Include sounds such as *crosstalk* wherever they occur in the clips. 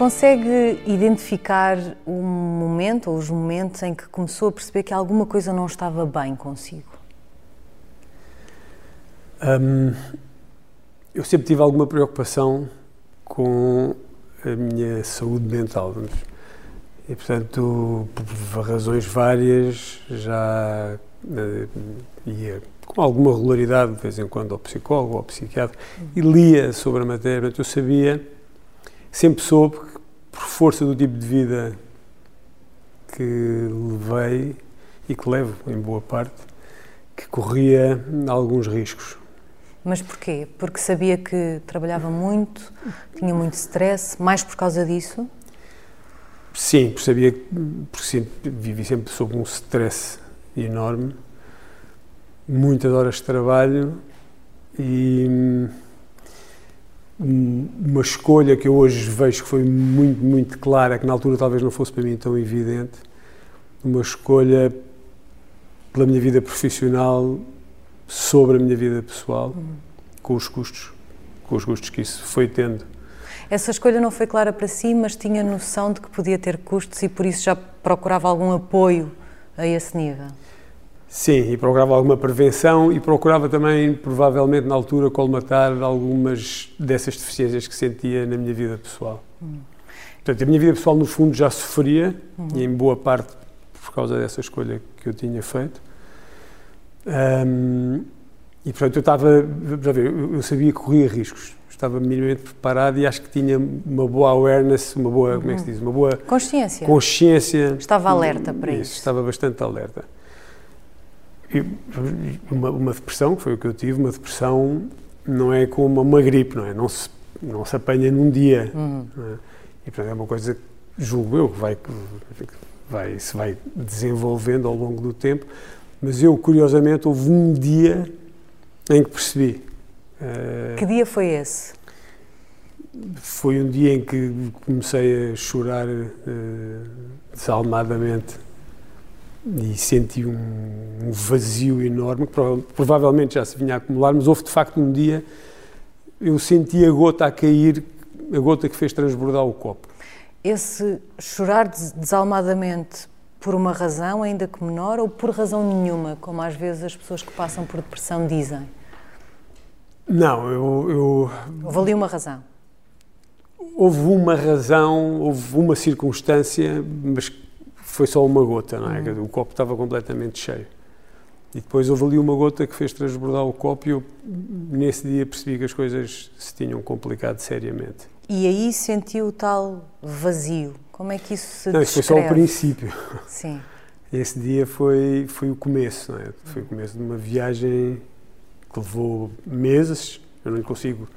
Consegue identificar o momento ou os momentos em que começou a perceber que alguma coisa não estava bem consigo? Hum, eu sempre tive alguma preocupação com a minha saúde mental. E, portanto, por razões várias, já uh, ia com alguma regularidade, de vez em quando, ao psicólogo ao psiquiatra, e lia sobre a matéria. Portanto, eu sabia, sempre soube por força do tipo de vida que levei e que levo, em boa parte, que corria alguns riscos. Mas porquê? Porque sabia que trabalhava muito, tinha muito stress, mais por causa disso? Sim, porque sabia porque sempre, vivi sempre sob um stress enorme, muitas horas de trabalho e hum, uma escolha que eu hoje vejo que foi muito, muito clara, que na altura talvez não fosse para mim tão evidente, uma escolha pela minha vida profissional sobre a minha vida pessoal, uhum. com os custos, com os custos que isso foi tendo. Essa escolha não foi clara para si, mas tinha noção de que podia ter custos e por isso já procurava algum apoio a esse nível? Sim, e procurava alguma prevenção e procurava também, provavelmente na altura, colmatar algumas dessas deficiências que sentia na minha vida pessoal. Hum. Portanto, a minha vida pessoal, no fundo, já sofria, uhum. e em boa parte por causa dessa escolha que eu tinha feito. Um, e portanto eu estava, já ver, eu sabia que corria riscos, estava minimamente preparado e acho que tinha uma boa awareness, uma boa, uhum. como é que se diz, uma boa consciência. consciência estava alerta para isso, isso. Estava bastante alerta. Uma, uma, depressão, que foi o que eu tive, uma depressão não é como uma gripe, não é? Não se, não se apanha num dia. Uhum. É? E portanto é uma coisa, julgo eu, que vai, vai, se vai desenvolvendo ao longo do tempo, mas eu, curiosamente, houve um dia em que percebi. Uh, que dia foi esse? Foi um dia em que comecei a chorar uh, desalmadamente e senti um, um, vazio enorme, que provavelmente já se vinha a acumular, mas houve de facto um dia eu senti a gota a cair, a gota que fez transbordar o copo. Esse chorar desalmadamente por uma razão, ainda que menor, ou por razão nenhuma, como às vezes as pessoas que passam por depressão dizem? Não, eu. eu... Houve ali uma razão. Houve uma razão, houve uma circunstância, mas foi só uma gota, não é? Uhum. O copo estava completamente cheio. E depois houve ali uma gota que fez transbordar o copo e eu, nesse dia, percebi que as coisas se tinham complicado seriamente. E aí sentiu o tal vazio, como é que isso se Não, isso foi só o princípio. Sim. *laughs* Esse dia foi, foi o começo, não é? Foi o começo de uma viagem que levou meses, eu não consigo...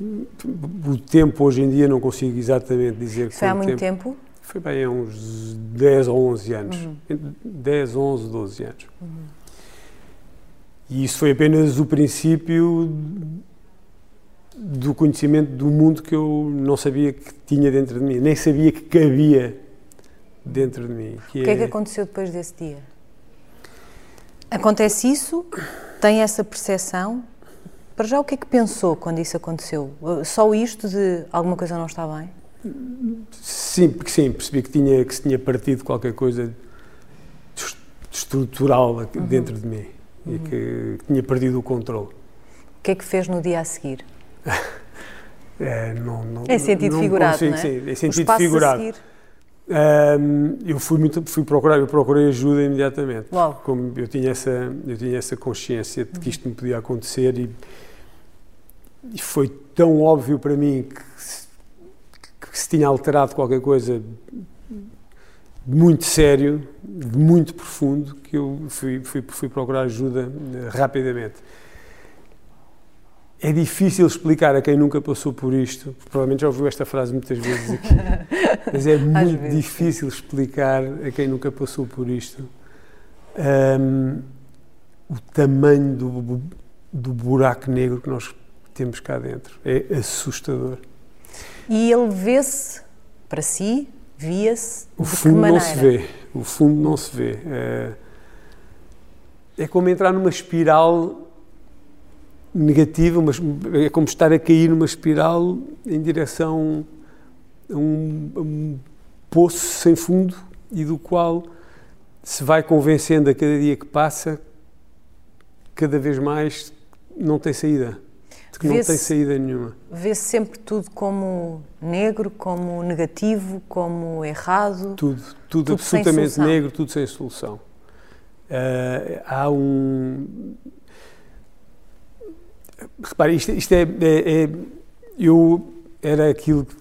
O tempo hoje em dia não consigo exatamente dizer... Foi há muito tempo? tempo? Foi bem há uns 10 ou 11 anos. Uhum. 10, 11, 12 anos. Uhum. E isso foi apenas o princípio do conhecimento do mundo que eu não sabia que tinha dentro de mim, nem sabia que cabia dentro de mim. Que o que é... é que aconteceu depois desse dia? Acontece isso? Tem essa percepção? Para já, o que é que pensou quando isso aconteceu? Só isto de alguma coisa não está bem? Sim, sim, percebi que, tinha, que se tinha partido qualquer coisa estrutural uhum. dentro de mim uhum. e que, que tinha perdido o controle. O que é que fez no dia a seguir? *laughs* é, não, não, é sentido não figurado, consigo, não é? Sim, é sentido figurado. Um, eu fui muito, fui procurar, eu procurei ajuda imediatamente. Uau. Como eu tinha essa, eu tinha essa consciência de que isto me podia acontecer e, e foi tão óbvio para mim que que se tinha alterado qualquer coisa muito sério, muito profundo, que eu fui, fui, fui procurar ajuda eh, rapidamente. É difícil explicar a quem nunca passou por isto, provavelmente já ouviu esta frase muitas vezes aqui, *laughs* mas é muito difícil explicar a quem nunca passou por isto um, o tamanho do, do buraco negro que nós temos cá dentro. É assustador. E ele vê-se, para si, via-se O fundo não se vê. O fundo não se vê. É, é como entrar numa espiral negativa, mas é como estar a cair numa espiral em direção a um, a um poço sem fundo e do qual se vai convencendo a cada dia que passa, cada vez mais não tem saída. De que não tem saída nenhuma. Vê-se sempre tudo como negro, como negativo, como errado? Tudo, tudo, tudo absolutamente negro, tudo sem solução. Uh, há um. Repare, isto, isto é, é, é, Eu era aquilo que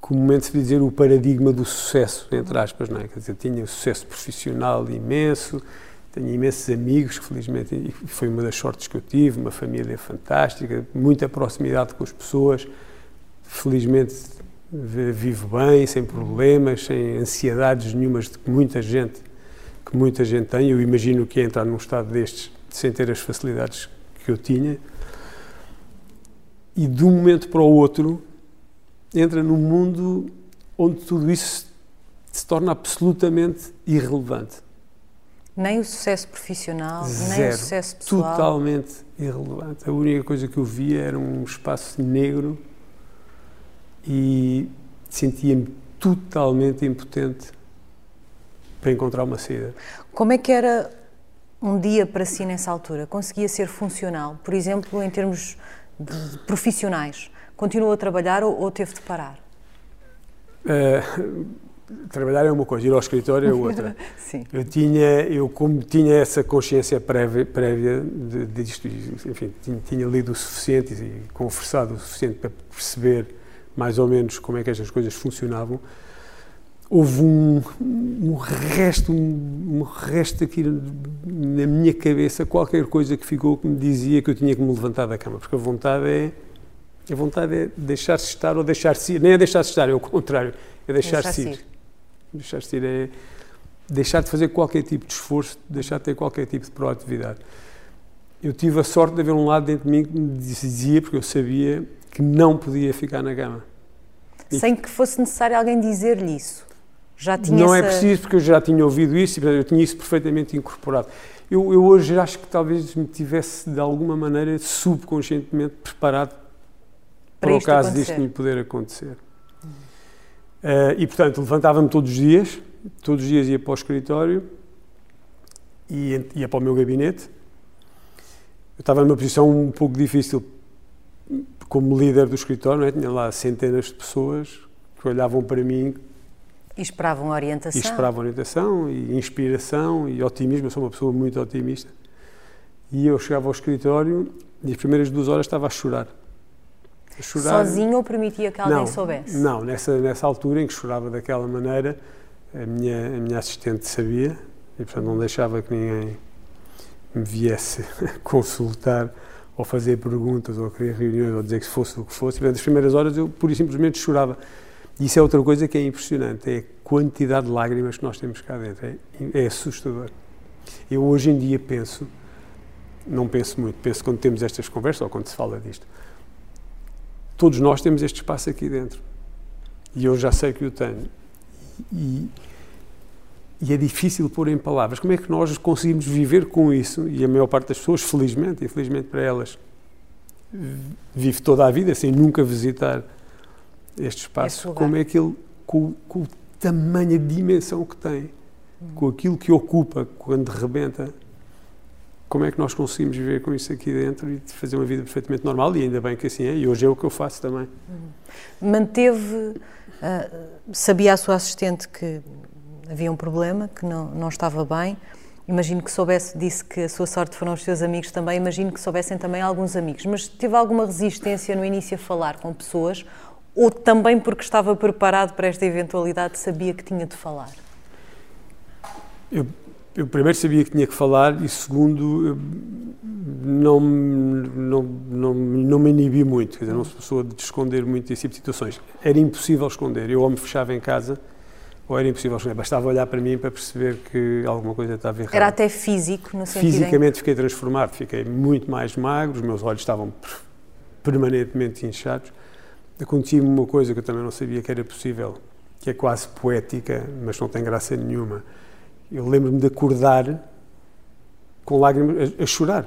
comumente se dizer o paradigma do sucesso, entre aspas, não é? Quer dizer, tinha um sucesso profissional imenso, tenho imensos amigos, felizmente foi uma das sortes que eu tive, uma família fantástica, muita proximidade com as pessoas, felizmente vivo bem, sem problemas, sem ansiedades nenhumas de que muita gente que muita gente tem. Eu imagino que é entrar num estado destes sem ter as facilidades que eu tinha. E de um momento para o outro entra num mundo onde tudo isso se torna absolutamente irrelevante. Nem o sucesso profissional, Zero, nem o sucesso pessoal. Totalmente irrelevante. A única coisa que eu via era um espaço negro e sentia-me totalmente impotente para encontrar uma saída. Como é que era um dia para si nessa altura? Conseguia ser funcional? Por exemplo, em termos profissionais? Continuou a trabalhar ou, ou teve de parar? Uh, trabalhar é uma coisa, ir ao escritório é outra. *laughs* Eu tinha, eu como tinha essa consciência prévia, prévia de, disto, enfim, tinha, tinha, lido o suficiente e conversado o suficiente para perceber mais ou menos como é que estas coisas funcionavam. Houve um, um resto, um, um resto aqui na minha cabeça, qualquer coisa que ficou que me dizia que eu tinha que me levantar da cama, porque a vontade é a vontade é deixar-se estar ou deixar-se ir. Nem é deixar-se estar, é o contrário. É deixar-se ir. Deixar-se ir é deixar de fazer qualquer tipo de esforço, deixar de ter qualquer tipo de proatividade. Eu tive a sorte de haver um lado dentro de mim que me dizia, porque eu sabia que não podia ficar na cama. Sem que fosse necessário alguém dizer-lhe isso? Já tinha Não é essa... é preciso, porque eu já tinha ouvido isso e eu tinha isso perfeitamente incorporado. Eu, eu hoje acho que talvez me tivesse, de alguma maneira, subconscientemente preparado para, para o caso acontecer. disto me poder acontecer. Uh, e, portanto, levantava-me todos os dias, todos os dias ia para o escritório e ia para o meu gabinete. Eu estava numa posição um pouco difícil como líder do escritório, é? tinha lá centenas de pessoas que olhavam para mim e esperavam orientação. E esperavam orientação e inspiração e otimismo. Eu sou uma pessoa muito otimista. E eu chegava ao escritório e as primeiras duas horas estava a chorar chorar. Sozinho ou permitia que alguém não, soubesse? Não, nessa, nessa altura em que chorava daquela maneira, a minha, a minha assistente sabia e, portanto, não deixava que ninguém me viesse *laughs* consultar ou fazer perguntas ou querer reuniões ou dizer que fosse o que fosse. Portanto, as primeiras horas eu, pura e simplesmente, chorava. E isso é outra coisa que é impressionante, é a quantidade de lágrimas que nós temos cá dentro. É, é assustador. Eu hoje em dia penso, não penso muito, penso quando temos estas conversas ou quando se fala disto, Todos nós temos este espaço aqui dentro. E eu já sei que o tenho. E, e, é difícil pôr em palavras. Como é que nós conseguimos viver com isso? E a maior parte das pessoas, felizmente, infelizmente para elas, vive toda a vida sem nunca visitar este espaço. Como é que ele, com, com o tamanho, a dimensão que tem, com aquilo que ocupa quando rebenta, como é que nós conseguimos viver com isso aqui dentro e fazer uma vida perfeitamente normal, e ainda bem que assim é, e hoje é o que eu faço também. Uhum. Manteve, uh, sabia a sua assistente que havia um problema, que não, não estava bem, imagino que soubesse, disse que a sua sorte foram os seus amigos também, imagino que soubessem também alguns amigos, mas teve alguma resistência no início a falar com pessoas, ou também porque estava preparado para esta eventualidade, sabia que tinha de falar? Eu eu primeiro sabia que tinha que falar e segundo não, não, não, não me inibi muito, quer dizer, não sou pessoa de esconder muito esse tipo de situações. Era impossível esconder, eu ou me fechava em casa ou era impossível esconder, bastava olhar para mim para perceber que alguma coisa estava errada. Era até físico, no sentido Fisicamente em... fiquei transformado, fiquei muito mais magro, os meus olhos estavam permanentemente inchados. Acontecia-me uma coisa que eu também não sabia que era possível, que é quase poética, mas não tem graça nenhuma eu lembro-me de acordar com lágrimas, a, a, chorar.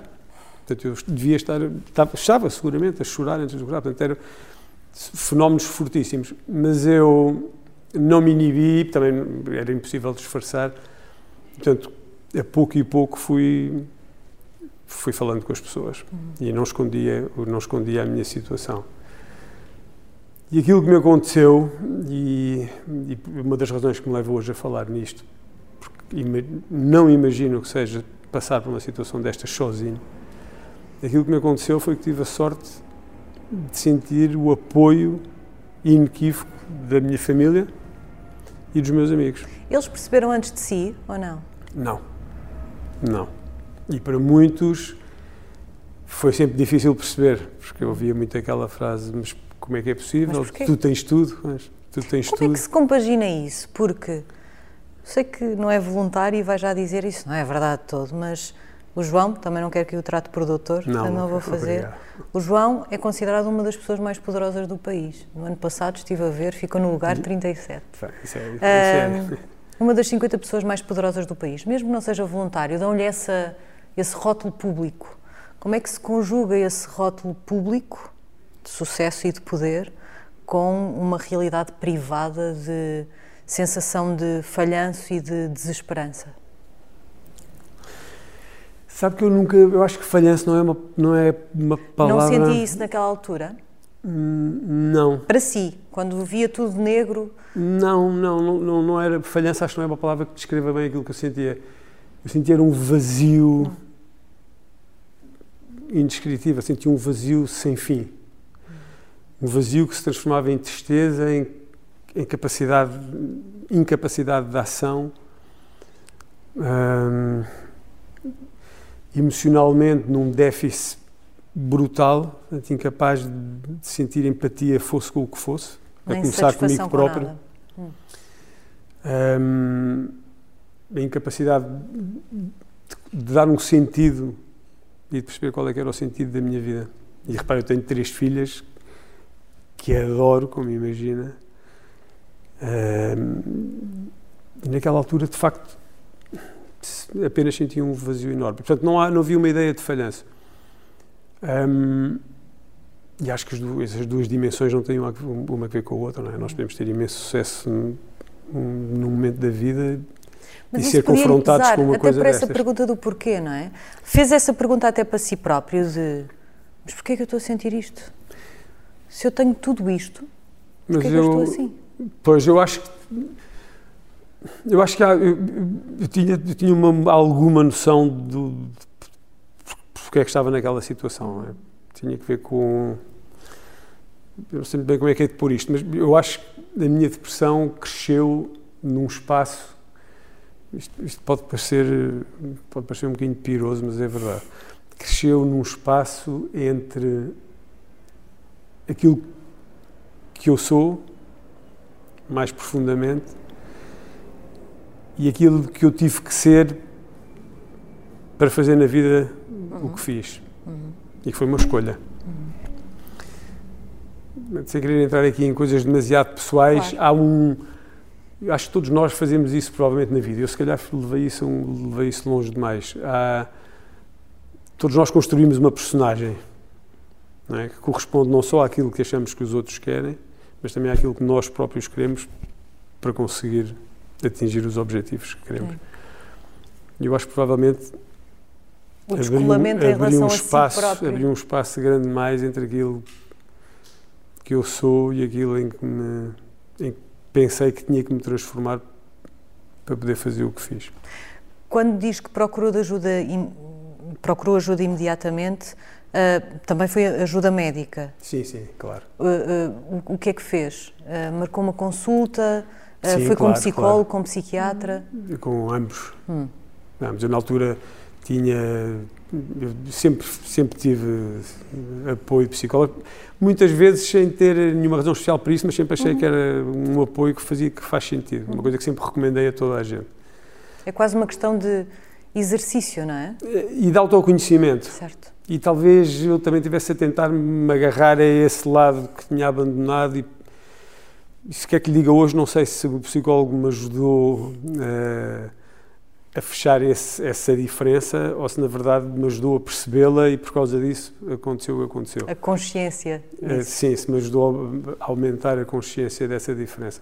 Portanto, eu devia estar, estava, estava seguramente a chorar antes de acordar. Portanto, era, fenómenos fortíssimos, mas eu não me inibi, também era impossível disfarçar, portanto, a pouco e pouco fui fui falando com as pessoas uhum. e não escondia, não escondia a minha situação. E aquilo que me aconteceu, e, e uma das razões que me leva hoje a falar nisto, não imagino que seja passar por uma situação destas sozinho, aquilo que me aconteceu foi que tive a sorte de sentir o apoio inequívoco da minha família e dos meus amigos. Eles perceberam antes de si ou não? Não. Não. E para muitos foi sempre difícil perceber, porque eu ouvia muito aquela frase, mas como é que é possível? Tu tens tudo, mas tu tens como tudo. Como é que se compagina isso? Porque sei que não é voluntário e vai já dizer isso, não é verdade todo, mas o João, também não quero que o trate por doutor, não, não vou fazer. Obrigado. O João é considerado uma das pessoas mais poderosas do país. No ano passado estive a ver, ficou no lugar 37. Isso é, isso é. Uma das 50 pessoas mais poderosas do país. Mesmo que não seja voluntário, dão-lhe esse rótulo público. Como é que se conjuga esse rótulo público de sucesso e de poder com uma realidade privada de sensação de falhanço e de desesperança? Sabe que eu nunca, eu acho que falhanço não é uma, não é uma palavra... Não senti isso naquela altura? Hum, não. Para si, quando via tudo negro? Não, não, não, não era, falhança acho que não é uma palavra que descreva bem aquilo que eu sentia. Eu sentia um vazio indescritível, sentia um vazio sem fim. Um vazio que se transformava em tristeza, em, em capacidade, incapacidade de ação. Hum, emocionalmente num déficit brutal, incapaz de sentir empatia, fosse com o que fosse, a começar comigo próprio. Com hum. um, a incapacidade de, de, dar um sentido e de perceber qual é que era o sentido da minha vida. E repare, eu tenho três filhas que adoro, como imagina. E naquela altura, de facto, apenas sentia um vazio enorme. Portanto, não, há, não havia uma ideia de falhança. Um, e acho que duas, essas duas dimensões não têm uma, uma, a ver com a outra. Não é? Nós podemos ter imenso sucesso num, num momento da vida mas e ser confrontados pesar, com uma até coisa por essa destas. pergunta do porquê, não é? Fez essa pergunta até para si próprio de mas porquê é que eu estou a sentir isto? Se eu tenho tudo isto, porquê é que eu, eu estou assim? Pois, eu acho que eu acho que há, eu, eu, tinha, eu tinha uma, alguma noção do, de porque é que estava naquela situação. É? Tinha que ver com. Eu não sei bem como é que é de pôr isto, mas eu acho que a minha depressão cresceu num espaço. Isto, isto pode, parecer, pode parecer um bocadinho piroso, mas é verdade. Cresceu num espaço entre aquilo que eu sou, mais profundamente, e aquilo que eu tive que ser para fazer na vida uhum. o que fiz. Uhum. E que foi uma escolha. Uhum. Sem querer entrar aqui em coisas demasiado pessoais, claro. há um. Acho que todos nós fazemos isso provavelmente na vida. Eu, se calhar, levei isso, levei isso longe demais. Há, todos nós construímos uma personagem é? que corresponde não só àquilo que achamos que os outros querem, mas também àquilo que nós próprios queremos para conseguir atingir os objetivos que queremos. E eu acho que provavelmente o descolamento abri, um espaço, a si. Abri um espaço grande mais entre aquilo que eu sou e aquilo em que, me, em que pensei que tinha que me transformar para poder fazer o que fiz. Quando diz que procurou ajuda, procurou ajuda imediatamente, uh, também foi ajuda médica? Sim, sim, claro. Uh, uh, o, que é que fez? marcou uma consulta? Sim, foi claro, com psicólogo, claro. com psiquiatra? Com ambos. Hum. ambos. Eu, na altura, tinha. Sempre, sempre tive apoio psicólogo, muitas vezes sem ter nenhuma razão especial para isso, mas sempre achei uhum. que era um apoio que fazia que faz sentido, uma coisa que sempre recomendei a toda a gente. É quase uma questão de exercício, não é? E de autoconhecimento. Certo. E talvez eu também tivesse a tentar me agarrar a esse lado que tinha abandonado e se quer que lhe diga hoje, não sei se o psicólogo me ajudou uh, a fechar esse, essa diferença ou se na verdade me ajudou a percebê-la e por causa disso aconteceu o que aconteceu. A consciência. Uh, sim, se me ajudou a aumentar a consciência dessa diferença.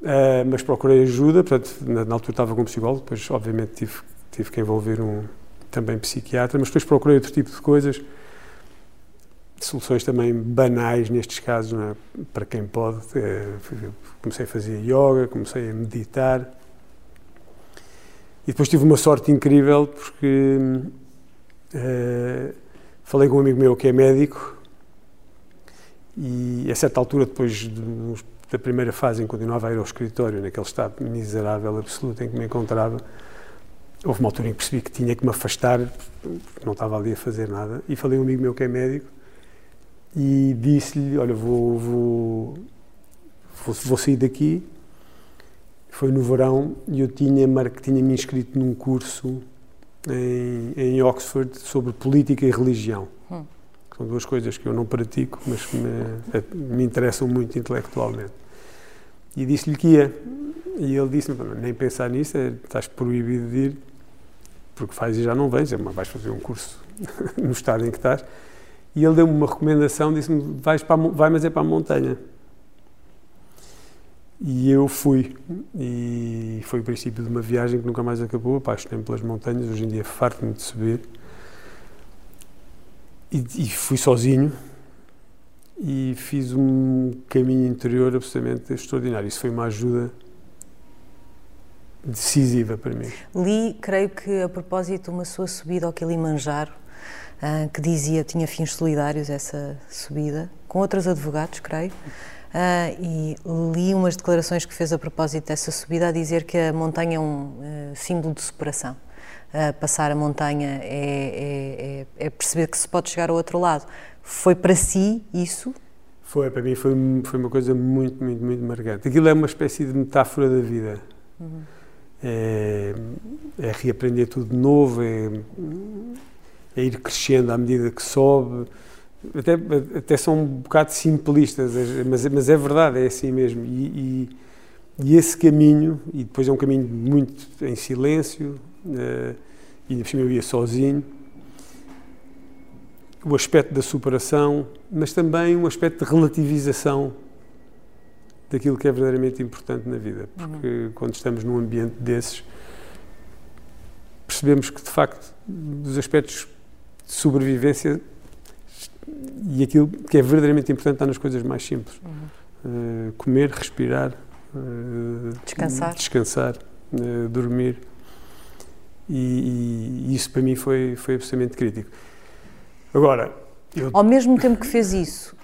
Uh, mas procurei ajuda, portanto, na, na, altura estava com um psicólogo, depois obviamente tive, tive que envolver um também psiquiatra, mas depois procurei outro tipo de coisas, soluções também banais nestes casos, é? para quem pode. Uh, comecei a fazer yoga, comecei a meditar, e depois tive uma sorte incrível porque uh, falei com um amigo meu que é médico e a certa altura, depois de, da primeira fase em que continuava a ir ao escritório, naquele estado miserável absoluto em que me encontrava, houve uma altura em que percebi que tinha que me afastar, porque não estava ali a fazer nada, e falei com um amigo meu que é médico e disse-lhe, olha, vou, vou, vou, vou sair daqui foi no verão e eu tinha, tinha me inscrito num curso em, em Oxford sobre política e religião. Hum. São duas coisas que eu não pratico, mas que me, eh, me interessam muito intelectualmente. E disse-lhe que ia. E ele disse nem pensar nisso, é, estás proibido de ir, porque faz e já não vens, é, mas vais fazer um curso *laughs* no estado em que estás. E ele deu-me uma recomendação, disse-me, vais para vai, mas é para a montanha. E eu fui, e foi o princípio de uma viagem que nunca mais acabou, apaixonei-me pelas montanhas, hoje em dia farto-me de subir. E, e, fui sozinho e fiz um caminho interior absolutamente extraordinário. Isso foi uma ajuda decisiva para mim. Li, creio que a propósito uma sua subida ao Kilimanjaro, ah, que dizia tinha fins solidários essa subida, com outros advogados, creio. Uh, e li umas declarações que fez a propósito dessa subida a dizer que a montanha é um uh, símbolo de superação. Uh, passar a montanha é, é, é, é, perceber que se pode chegar ao outro lado. Foi para si isso? Foi, para mim foi, foi uma coisa muito, muito, muito marcante. Aquilo é uma espécie de metáfora da vida. Uhum. É, é, reaprender tudo de novo, é, é ir crescendo à medida que sobe até, até são um bocado simplistas, mas, mas é verdade, é assim mesmo. E, e, e, esse caminho, e depois é um caminho muito em silêncio, uh, e ainda por cima eu ia sozinho, o aspecto da superação, mas também um aspecto de relativização daquilo que é verdadeiramente importante na vida. Porque uhum. quando estamos num ambiente desses, percebemos que, de facto, dos aspectos de sobrevivência e aquilo que é verdadeiramente importante está nas coisas mais simples. Uhum. Uh, comer, respirar, uh, descansar, descansar uh, dormir. E, e, isso para mim foi, foi absolutamente crítico. Agora, eu... Ao mesmo tempo que fez isso,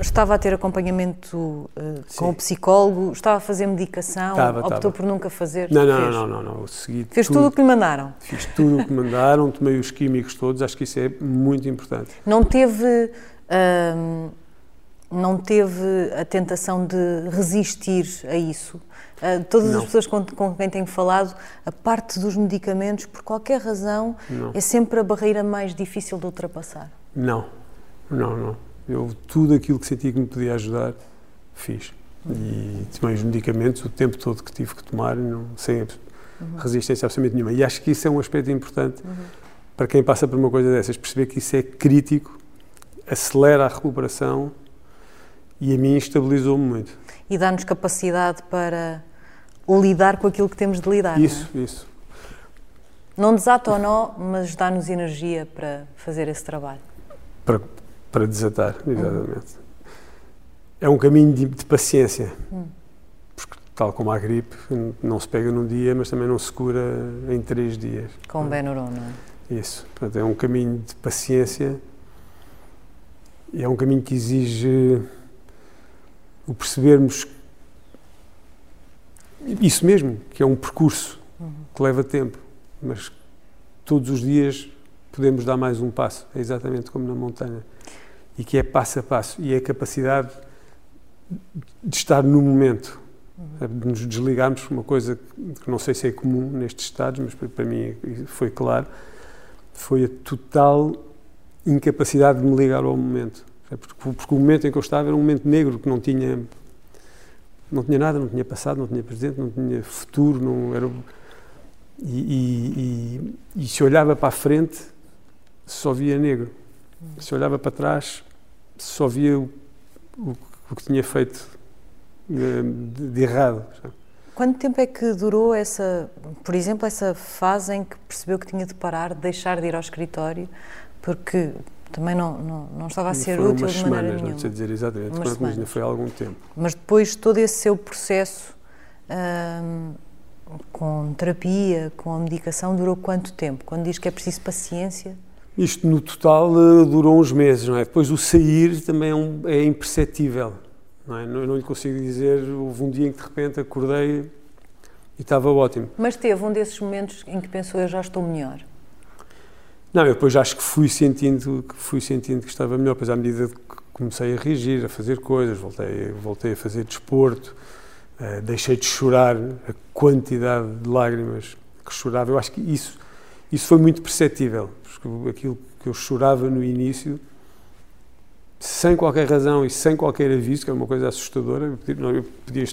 estava a ter acompanhamento uh, com o psicólogo, estava a fazer medicação, estava, optou estava. por nunca fazer? Não, não, não, não, não, segui Fez tudo, tudo o que lhe mandaram? Fiz tudo o que mandaram, tomei os químicos todos, acho que isso é muito importante. Não teve... Uh, não teve a tentação de resistir a isso? Uh, todas não. as pessoas com, com, quem tenho falado, a parte dos medicamentos, por qualquer razão, não. é sempre a barreira mais difícil de ultrapassar. Não, não, não. Eu, tudo aquilo que senti que me podia ajudar, fiz. E tomei os medicamentos o tempo todo que tive que tomar, não, sem uhum. resistência absolutamente nenhuma. E acho que isso é um aspecto importante uhum. para quem passa por uma coisa dessas, perceber que isso é crítico, acelera a recuperação e a mim estabilizou-me muito. E dá-nos capacidade para lidar com aquilo que temos de lidar. Isso, não é? isso. Não desata ou não, mas dá-nos energia para fazer esse trabalho. Para, para desatar, exatamente. É um caminho de, de paciência, uhum. porque tal como a gripe, não se pega num dia, mas também não se cura em três dias. Com o Benuron, não é? Isso, portanto, é um caminho de paciência e é um caminho que exige o percebermos isso mesmo, que é um percurso uhum. que leva tempo, mas todos os dias podemos dar mais um passo, é exatamente como na montanha e que é passo a passo e é a capacidade de estar no momento, de nos desligarmos, uma coisa que não sei se é comum nestes estados, mas para mim foi claro, foi a total incapacidade de me ligar ao momento. Porque, porque o momento em que eu estava era um momento negro que não tinha não tinha nada, não tinha passado, não tinha presente, não tinha futuro, não era E, e, e, e se olhava para a frente, só via negro. Se olhava para trás, só via o, o, o que tinha feito de, de errado. Quanto tempo é que durou essa, por exemplo, essa fase em que percebeu que tinha de parar, de deixar de ir ao escritório, porque também não, não, não estava a ser Foram útil de maneira semanas, nenhuma. não sei dizer exatamente, Umas mas semanas. foi há algum tempo. Mas depois todo esse seu processo hum, com terapia, com a medicação, durou quanto tempo? Quando diz que é preciso paciência? Isto no total eh, durou uns meses, não é? Depois o sair também é, um- é imperceptível, não é? Não, não lhe consigo dizer, houve um dia em que de repente acordei e estava ótimo. Mas teve um desses momentos em que pensou eu já estou melhor. Não, eu depois acho que fui sentindo que fui sentindo que estava melhor, pois à medida que comecei a reagir, a fazer coisas, voltei, voltei a fazer desporto, eh, deixei de chorar a quantidade de lágrimas que chorava. Eu acho que isso isso foi muito perceptível, porque aquilo que eu chorava no início, sem qualquer razão e sem qualquer aviso, que é uma coisa assustadora, eu podia,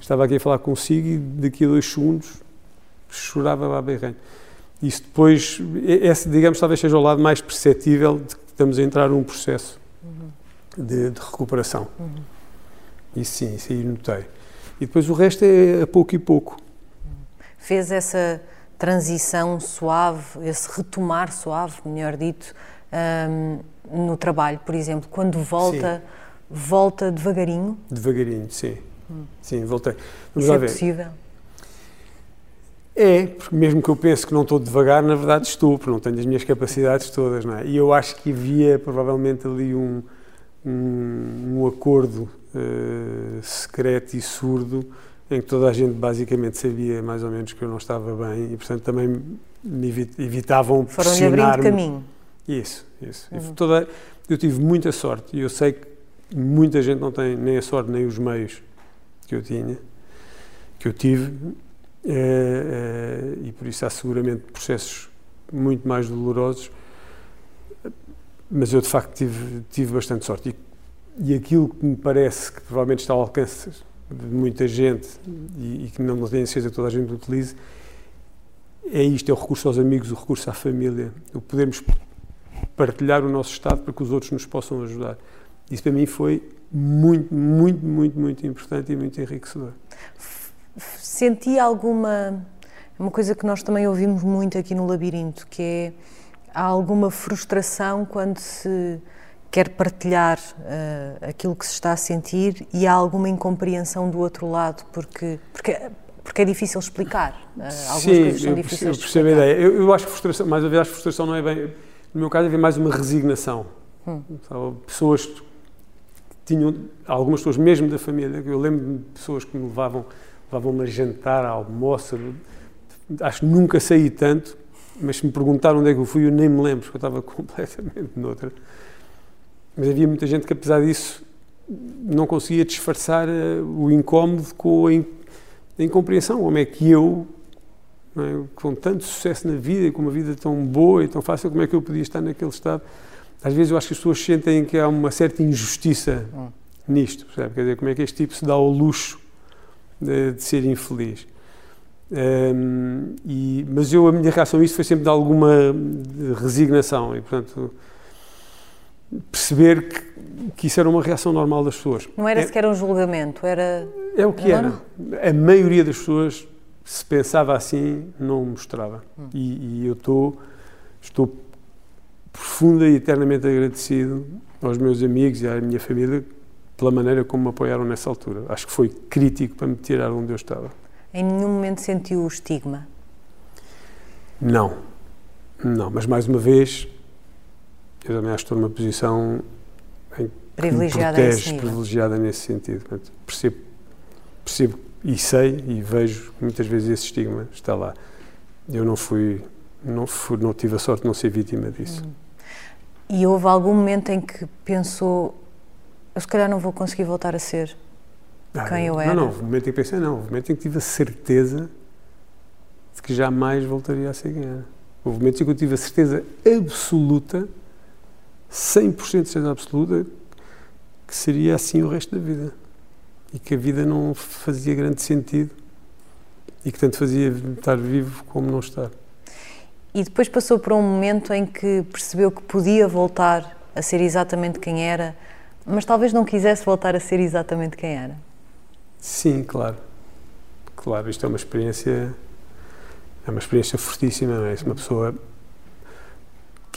estava aqui a falar consigo e daqui a dois segundos chorava a berranho. Isso depois, esse, digamos, talvez seja o lado mais perceptível de que estamos a entrar num processo de, de recuperação. Isso sim, isso aí notei. E depois o resto é a pouco e pouco. Fez essa transição suave, esse retomar suave, melhor dito, hum, no trabalho, por exemplo, quando volta, volta devagarinho, Devagarinho, sim. Sim, voltei. Vamos isso é ver. possível. É, porque mesmo que eu pense que não estou devagar, na verdade estou, porque não tenho as minhas capacidades todas, não é? E eu acho que havia provavelmente ali um, um, um acordo eh, secreto e surdo em que toda a gente basicamente sabia mais ou menos que eu não estava bem e, portanto, também me evi- evitavam pressionar-me. caminho. Isso, isso. E toda, eu tive muita sorte e eu sei que muita gente não tem nem a sorte nem os meios que eu tinha, que eu tive, eh, eh, e por isso há seguramente processos muito mais dolorosos, mas eu de facto tive, tive bastante sorte. E, e aquilo que me parece que provavelmente está ao alcance de muita gente e, e que não, tenho certeza que toda a gente utilize, é isto, é o recurso aos amigos, o recurso à família, o podermos partilhar o nosso estado para que os outros nos possam ajudar. Isso para mim foi muito, muito, muito, muito importante e muito enriquecedor. Senti alguma. Uma coisa que nós também ouvimos muito aqui no Labirinto, que é há alguma frustração quando se quer partilhar eh, aquilo que se está a sentir e há alguma incompreensão do outro lado, porque, porque, porque é difícil explicar. Eh, algumas Sim, coisas são eu difíceis eu percebo a ideia. Eu, eu acho que frustração, mais uma vez, acho que frustração não é bem. No meu caso, havia mais uma resignação. Sabe, Pessoas que tinham, algumas pessoas mesmo da família, eu lembro-me de pessoas que me levavam, levavam-me a jantar, a almoço, acho que nunca saí tanto, mas se me perguntaram onde é que eu fui, eu nem me lembro, porque eu estava *laughs* completamente noutra. Mas havia muita gente que, apesar disso, não conseguia disfarçar eh, o incómodo com a, in, a incompreensão. Como é que eu, é, com tanto sucesso na vida e com uma vida tão boa e tão fácil, como é que eu podia estar naquele estado? Às vezes eu acho que as pessoas sentem que há uma certa injustiça nisto, percebe? Quer dizer, como é que este tipo se dá ao luxo de, de ser infeliz? Hum, e, mas eu, a minha reação a isso foi sempre de alguma resignação e, portanto, perceber que, que isso era uma reação normal das pessoas. Não era É- sequer um julgamento, era. é o que Não, era. A maioria das pessoas, se pensava assim, não mostrava. E, e eu estou, estou profunda e eternamente agradecido aos meus amigos e à minha família pela maneira como me apoiaram nessa altura. Acho que foi crítico para me tirar onde eu estava. Em nenhum momento sentiu o estigma. Não, não, mas mais uma vez, eu também acho que estou numa posição em Privilegiada protege, nível. privilegiada nesse sentido. Portanto, percebo, percebo e sei e vejo que muitas vezes esse estigma está lá. Eu não fui, não fui, não tive a sorte de não ser vítima disso. E houve algum momento em que pensou, eu se calhar não vou conseguir voltar a ser quem eu era? Não, não, houve um momento em que pensei, não, houve um momento em que tive a certeza de que jamais voltaria a ser quem era. Houve momentos em que eu tive a certeza absoluta, 100% de certeza absoluta, que seria assim o resto da vida. E que a vida não fazia grande sentido. e que tanto fazia estar vivo como não estar. E depois passou por um momento em que percebeu que podia voltar a ser exatamente quem era, mas talvez não quisesse voltar a ser exatamente quem era. Sim, claro. Claro, isto é uma experiência é uma experiência fortíssima, não é? Se uma pessoa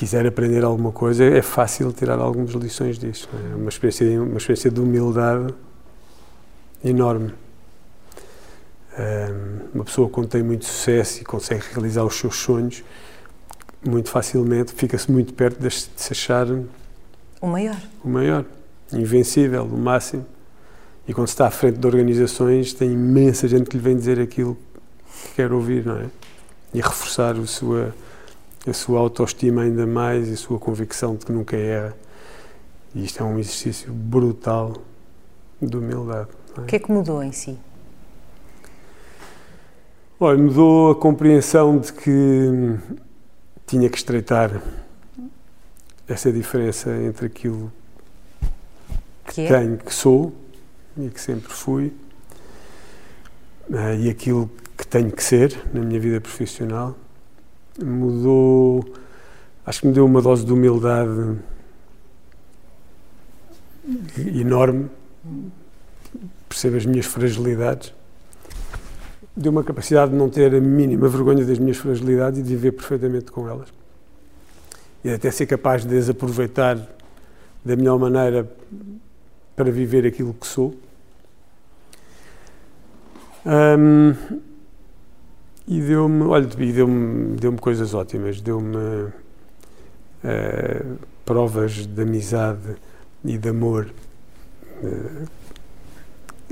quiser aprender alguma coisa, é fácil tirar algumas lições disso. É? Uma experiência, uma experiência de humildade enorme. uma pessoa quando tem muito sucesso e consegue realizar os seus sonhos, muito facilmente fica-se muito perto de se achar o maior. O maior, invencível, o máximo. E quando se está à frente de organizações, tem imensa gente que lhe vem dizer aquilo que quer ouvir, não é? E reforçar a sua, a sua autoestima ainda mais e a sua convicção de que nunca erra. E isto é um exercício brutal de humildade. É? O que é que mudou em si? Olha, mudou a compreensão de que tinha que estreitar essa diferença entre aquilo que, que é? tenho, que sou e que sempre fui, uh, e aquilo que tenho que ser na minha vida profissional. Mudou, acho que me deu uma dose de humildade enorme, percebo as minhas fragilidades, deu uma capacidade de não ter a mínima vergonha das minhas fragilidades e de viver perfeitamente com elas. E até ser capaz de as aproveitar da melhor maneira para viver aquilo que sou. Um, e deu-me, olha, deu-me deu coisas ótimas, deu-me uh, provas de amizade e de amor uh,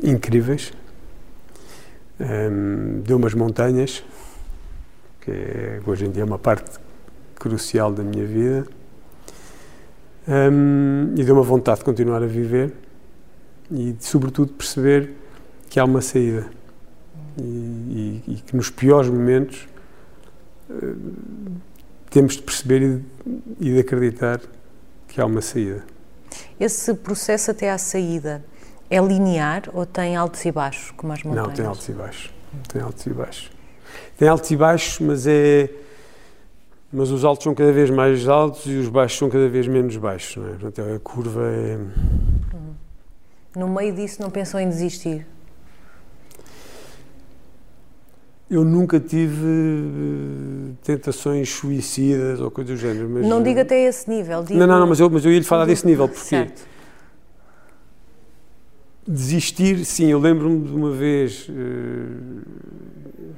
incríveis. Um, deu umas montanhas, que é, hoje em dia é uma parte crucial da minha vida, um, e deu uma vontade de continuar a viver e, sobretudo, perceber que há uma saída e, e, e que nos piores momentos uh, temos de perceber e de, e de acreditar que há uma saída. Esse processo até à saída é linear ou tem altos e baixos, como as montanhas? Não, tem altos e baixos. Tem altos e baixos. Tem altos e baixos, mas é mas os altos são cada vez mais altos e os baixos são cada vez menos baixos. Não é? Portanto, a curva é. No meio disso, não pensou em desistir? Eu nunca tive eh, tentações suicidas ou coisa do género. Mas não diga até esse nível. Digo... Não, não, não, mas eu, mas eu ia lhe falar desse nível, porque. Certo. Desistir, sim, eu lembro-me de uma vez. Uh,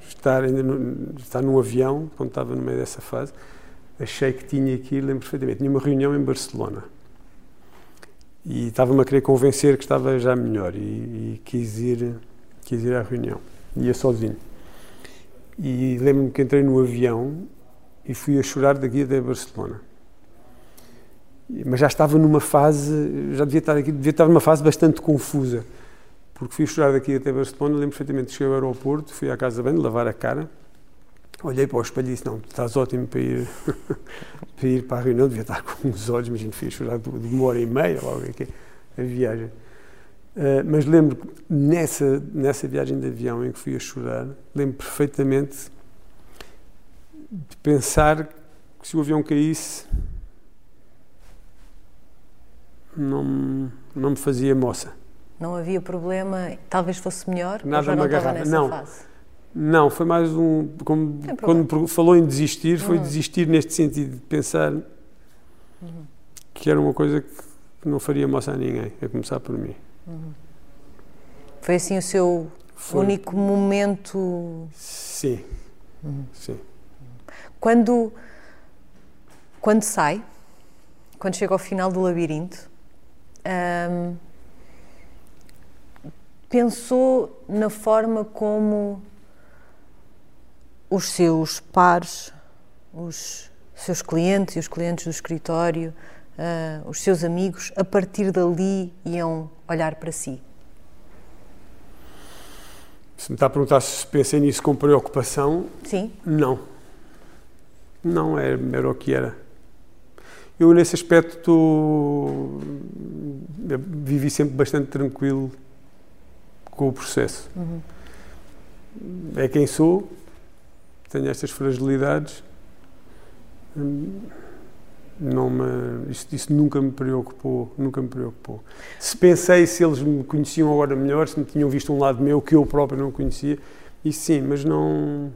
estar, ainda no, estar num avião, quando estava no meio dessa fase, achei que tinha ir, lembro perfeitamente, tinha uma reunião em Barcelona. E estava-me a querer convencer que estava já melhor e, e quis, ir, quis ir à reunião. Ia sozinho. E lembro-me que entrei no avião e fui a chorar daqui até Barcelona. Mas já estava numa fase, já devia estar aqui, devia estar numa fase bastante confusa porque fui chorar daqui até Barcelona, lembro perfeitamente, cheguei ao aeroporto, fui à casa banho, lavar a cara, olhei para o espelho e disse, não, estás ótimo para ir, *laughs* para ir para a reunião, devia estar com os olhos, imagino, fui a chorar de uma hora e meia, logo aqui, a viagem. Uh, mas lembro que nessa, nessa viagem de avião em que fui a chorar, lembro perfeitamente de pensar que se o avião caísse, não, não me fazia moça não havia problema, talvez fosse melhor, Nada estava nessa não. fase? Não, foi mais um. Como, quando falou em desistir, foi uhum. desistir neste sentido, de pensar uhum. que era uma coisa que não faria moça a ninguém, a começar por mim. Uhum. Foi assim o seu foi. único momento. Sim. Uhum. Sim. Quando, quando sai, quando chega ao final do labirinto, hum, pensou na forma como os seus pares, os seus clientes e os clientes do escritório, uh, os seus amigos, a partir dali iam olhar para si? Se me está a perguntar se pensei nisso com preocupação, Sim. não. Não era, era o que era. Eu, nesse aspecto, vivi sempre bastante tranquilo com o processo. Uhum. é quem sou, tenho estas fragilidades. Hum, não me, isso, isso, nunca me preocupou, nunca me preocupou. Se pensei se eles me conheciam agora melhor, se me tinham visto um lado meu que eu próprio não conhecia, isso sim, mas não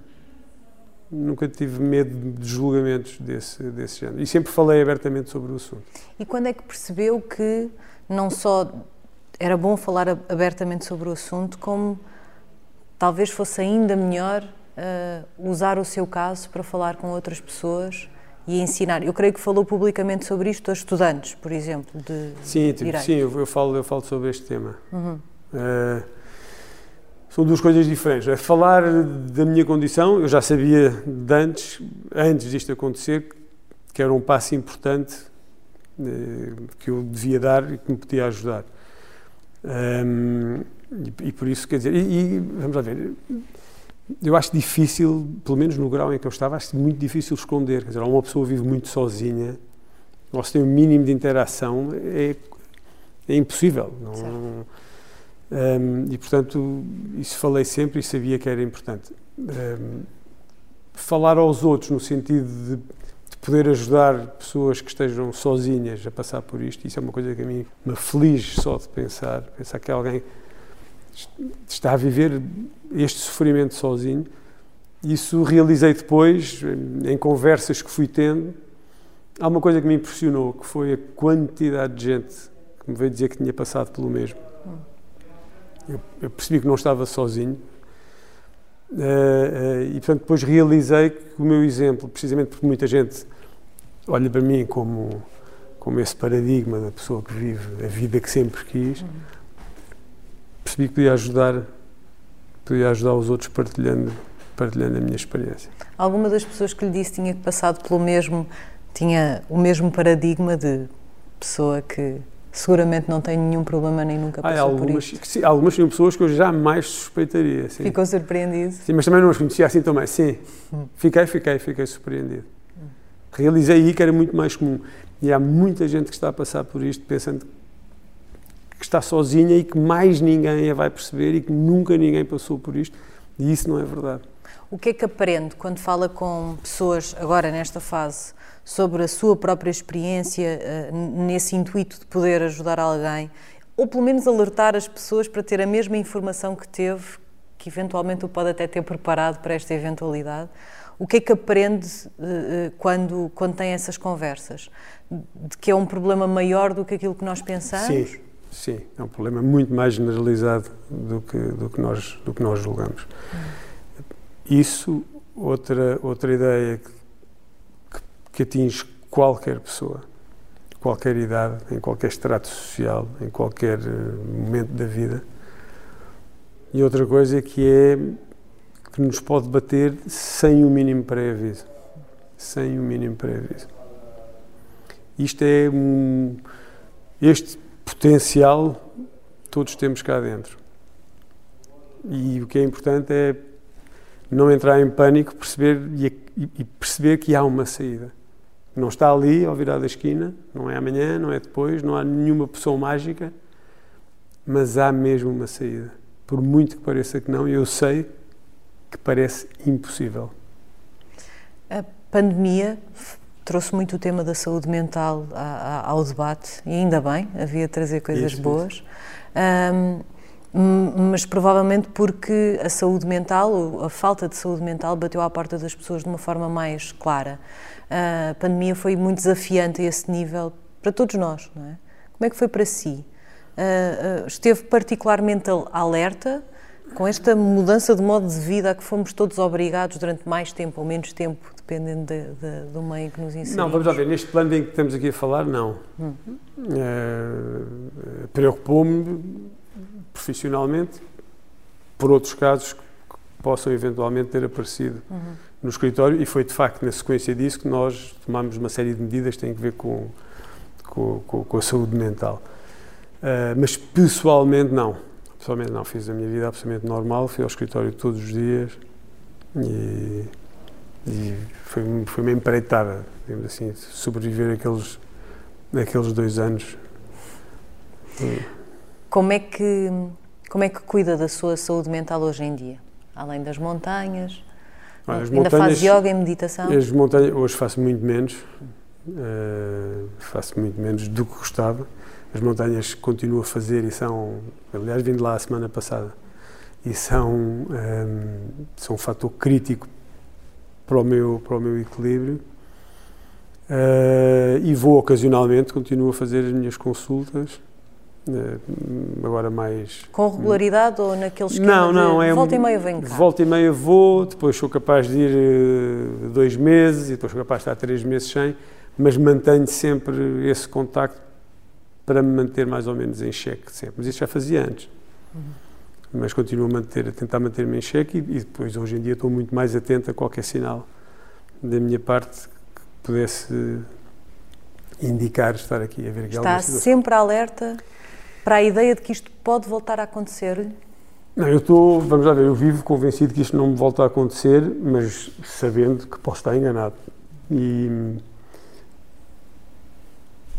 nunca tive medo de julgamentos desse desse género e sempre falei abertamente sobre o assunto. E quando é que percebeu que não só era bom falar abertamente sobre o assunto, como talvez fosse ainda melhor uh, usar o seu caso para falar com outras pessoas e ensinar. Eu creio que falou publicamente sobre isto a estudantes, por exemplo, de Sim, tipo, sim, eu, eu, falo, eu falo sobre este tema. Uhum. Uh, são duas coisas diferentes. É falar da minha condição, eu já sabia de antes, antes disto acontecer, que era um passo importante uh, que eu devia dar e que me podia ajudar. Um, e, e, por isso, quer dizer, e, e vamos lá ver, eu acho difícil, pelo menos no grau em que eu estava, acho muito difícil esconder. Quer dizer, uma pessoa vive muito sozinha, ou se tem o um mínimo de interação, é, é impossível. Não, um, e, portanto, isso falei sempre e sabia que era importante. Um, falar aos outros no sentido de, de, poder ajudar pessoas que estejam sozinhas a passar por isto, isso é uma coisa que a mim me aflige só de pensar, pensar que alguém está a viver este sofrimento sozinho. Isso realizei depois, em conversas que fui tendo. Há uma coisa que me impressionou, que foi a quantidade de gente que me veio dizer que tinha passado pelo mesmo. Eu, eu percebi que não estava sozinho. Uh, uh, e, portanto, depois realizei que o meu exemplo, precisamente porque muita gente olha para mim como, como esse paradigma da pessoa que vive a vida que sempre quis, percebi que podia ajudar, podia ajudar os outros partilhando, partilhando a minha experiência. Alguma das pessoas que lhe disse tinha passado pelo mesmo, tinha o mesmo paradigma de pessoa que seguramente não tem nenhum problema nem nunca passou ah, algumas, por sim, algumas são pessoas que eu jamais suspeitaria. Sim. Ficou surpreendido? Sim, mas também não as conhecia assim também. Sim, hum. fiquei, fiquei, fiquei surpreendido. Hum. Realizei aí que era muito mais comum. E há muita gente que está a passar por isto pensando que está sozinha e que mais ninguém a vai perceber e que nunca ninguém passou por isto. E isso não é verdade. O que é que aprende quando fala com pessoas, agora nesta fase, sobre a sua própria experiência, eh, nesse intuito de poder ajudar alguém, ou pelo menos alertar as pessoas para ter a mesma informação que teve, que eventualmente o pode até ter preparado para esta eventualidade? O que é que aprende eh, eh, quando, quando tem essas conversas? De que é um problema maior do que aquilo que nós pensamos? Sim. Sim, é um problema muito mais generalizado do que, do que, nós, do que nós julgamos. Isso, outra, outra ideia que, que atinge qualquer pessoa, qualquer idade, em qualquer estrato social, em qualquer eh, momento da vida. E outra coisa que é que nos pode bater sem o mínimo pré-aviso. Sem o mínimo pré-aviso. Isto é um. Este potencial todos temos cá dentro. E o que é importante é não entrar em pânico perceber, e, perceber que há uma saída. Não está ali ao virar da esquina, não é amanhã, não é depois, não há nenhuma pessoa mágica, mas há mesmo uma saída. Por muito que pareça que não, eu sei que parece impossível. A pandemia trouxe muito o tema da saúde mental ao debate e ainda bem, havia de trazer coisas isso, boas. Isso. Um, mas provavelmente porque a saúde mental, a falta de saúde mental, bateu à porta das pessoas de uma forma mais clara. A pandemia foi muito desafiante a esse nível para todos nós, não é? Como é que foi para si? Uh, uh, esteve particularmente alerta com esta mudança de modo de vida a que fomos todos obrigados durante mais tempo ou menos tempo, dependendo de, de, do meio que nos inserimos? Não, vamos lá ver, neste plano em que estamos aqui a falar, não. Hum. Uh, Preocupou-me profissionalmente por outros casos que possam eventualmente ter aparecido uhum. no escritório e foi de facto na sequência disso que nós tomámos uma série de medidas que têm a ver com, com, com, com a saúde mental. Uh, mas pessoalmente não Pessoalmente não, fiz a minha vida absolutamente normal, fui ao escritório todos os dias e, e foi, foi uma empreitada, digamos assim, sobreviver aqueles, aqueles dois anos. Como é, que, como é que cuida da sua saúde mental hoje em dia? além das montanhas? Olha, Ainda faz yoga e meditação? As montanhas, hoje faço muito menos, uh, faço muito menos do que gostava. As montanhas continuo a fazer e são, aliás, vim de lá a semana passada, e são, um, são um fator crítico para o meu, para o meu equilíbrio. Uh, e vou ocasionalmente, continuo a fazer as minhas consultas, uh, agora mais... Com regularidade ou naqueles esquema Não, não, de é... Volta e meia venho cá? Volta e meia vou, depois sou capaz de ir uh, dois meses e depois sou capaz de estar três meses sem, mas mantenho sempre esse contacto para me manter mais ou menos em xeque sempre. Mas isso já fazia antes. Uhum. Mas continuo a, manter, a tentar manter-me em xeque e, e depois hoje em dia estou muito mais atento a qualquer sinal da minha parte pudesse indicar estar aqui a ver Está sempre alerta para a ideia de que isto pode voltar a acontecer? Não, eu estou, vamos lá ver, eu vivo convencido que isto não me volta a acontecer, mas sabendo que posso estar enganado. E,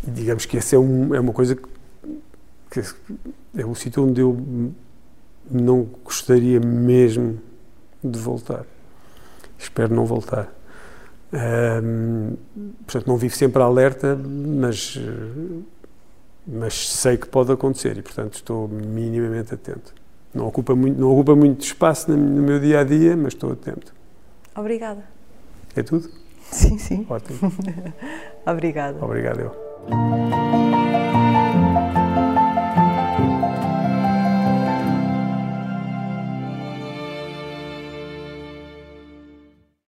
e digamos que essa é, um, é uma coisa que, que é o sítio onde eu não gostaria mesmo de voltar. Espero não voltar. Portanto, não vivo sempre alerta, mas, mas sei que pode acontecer e, portanto, estou minimamente atento. Não ocupa muito, não ocupa muito espaço no, no meu dia a dia, mas estou atento. Obrigada. É tudo? Sim, sim. Ótimo. *laughs* Obrigada. Obrigado eu.